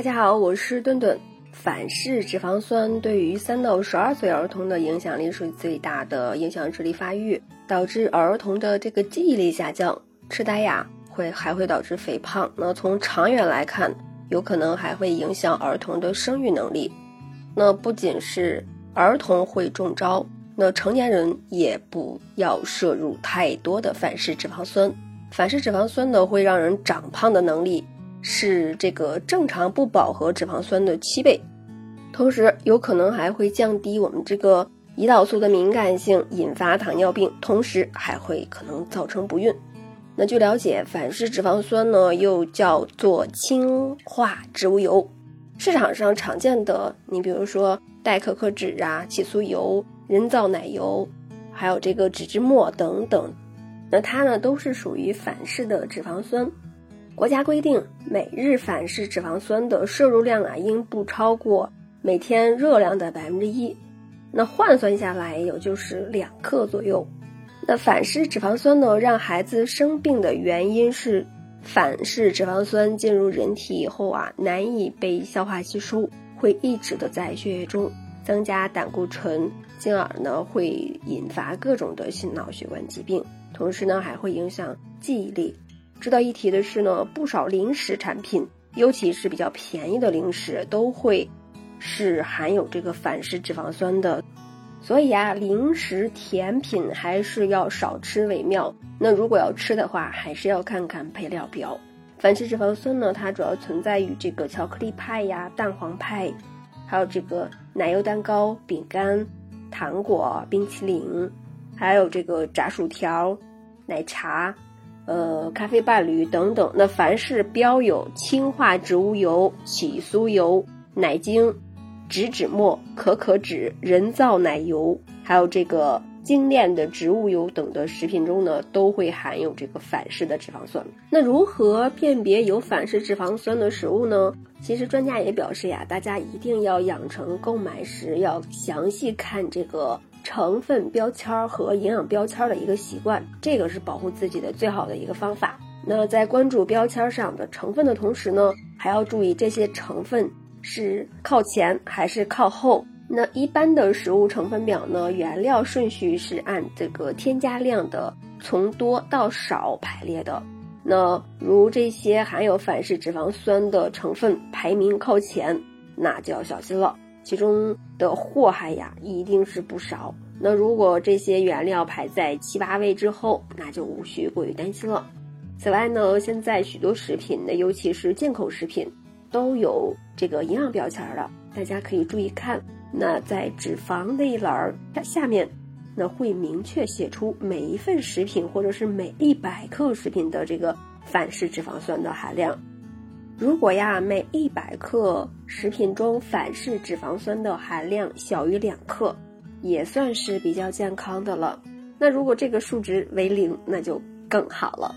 大家好，我是顿顿。反式脂肪酸对于三到十二岁儿童的影响力是最大的，影响智力发育，导致儿童的这个记忆力下降、痴呆呀，会还会导致肥胖。那从长远来看，有可能还会影响儿童的生育能力。那不仅是儿童会中招，那成年人也不要摄入太多的反式脂肪酸。反式脂肪酸呢，会让人长胖的能力。是这个正常不饱和脂肪酸的七倍，同时有可能还会降低我们这个胰岛素的敏感性，引发糖尿病，同时还会可能造成不孕。那据了解，反式脂肪酸呢又叫做氢化植物油，市场上常见的，你比如说代可可脂啊、起酥油、人造奶油，还有这个脂质末等等，那它呢都是属于反式的脂肪酸。国家规定，每日反式脂肪酸的摄入量啊，应不超过每天热量的百分之一。那换算下来，也就是两克左右。那反式脂肪酸呢，让孩子生病的原因是，反式脂肪酸进入人体以后啊，难以被消化吸收，会一直的在血液中增加胆固醇，进而呢，会引发各种的心脑血管疾病，同时呢，还会影响记忆力。值得一提的是呢，不少零食产品，尤其是比较便宜的零食，都会是含有这个反式脂肪酸的。所以啊，零食甜品还是要少吃为妙。那如果要吃的话，还是要看看配料表。反式脂肪酸呢，它主要存在于这个巧克力派呀、蛋黄派，还有这个奶油蛋糕、饼干、糖果、冰淇淋，还有这个炸薯条、奶茶。呃，咖啡伴侣等等，那凡是标有氢化植物油、起酥油、奶精、植脂末、可可脂、人造奶油，还有这个精炼的植物油等的食品中呢，都会含有这个反式的脂肪酸。那如何辨别有反式脂肪酸的食物呢？其实专家也表示呀，大家一定要养成购买时要详细看这个。成分标签和营养标签的一个习惯，这个是保护自己的最好的一个方法。那在关注标签上的成分的同时呢，还要注意这些成分是靠前还是靠后。那一般的食物成分表呢，原料顺序是按这个添加量的从多到少排列的。那如这些含有反式脂肪酸的成分排名靠前，那就要小心了。其中的祸害呀，一定是不少。那如果这些原料排在七八位之后，那就无需过于担心了。此外呢，现在许多食品呢，尤其是进口食品，都有这个营养标签了，大家可以注意看。那在脂肪那一栏儿下面，那会明确写出每一份食品或者是每一百克食品的这个反式脂肪酸的含量。如果呀，每一百克食品中反式脂肪酸的含量小于两克，也算是比较健康的了。那如果这个数值为零，那就更好了。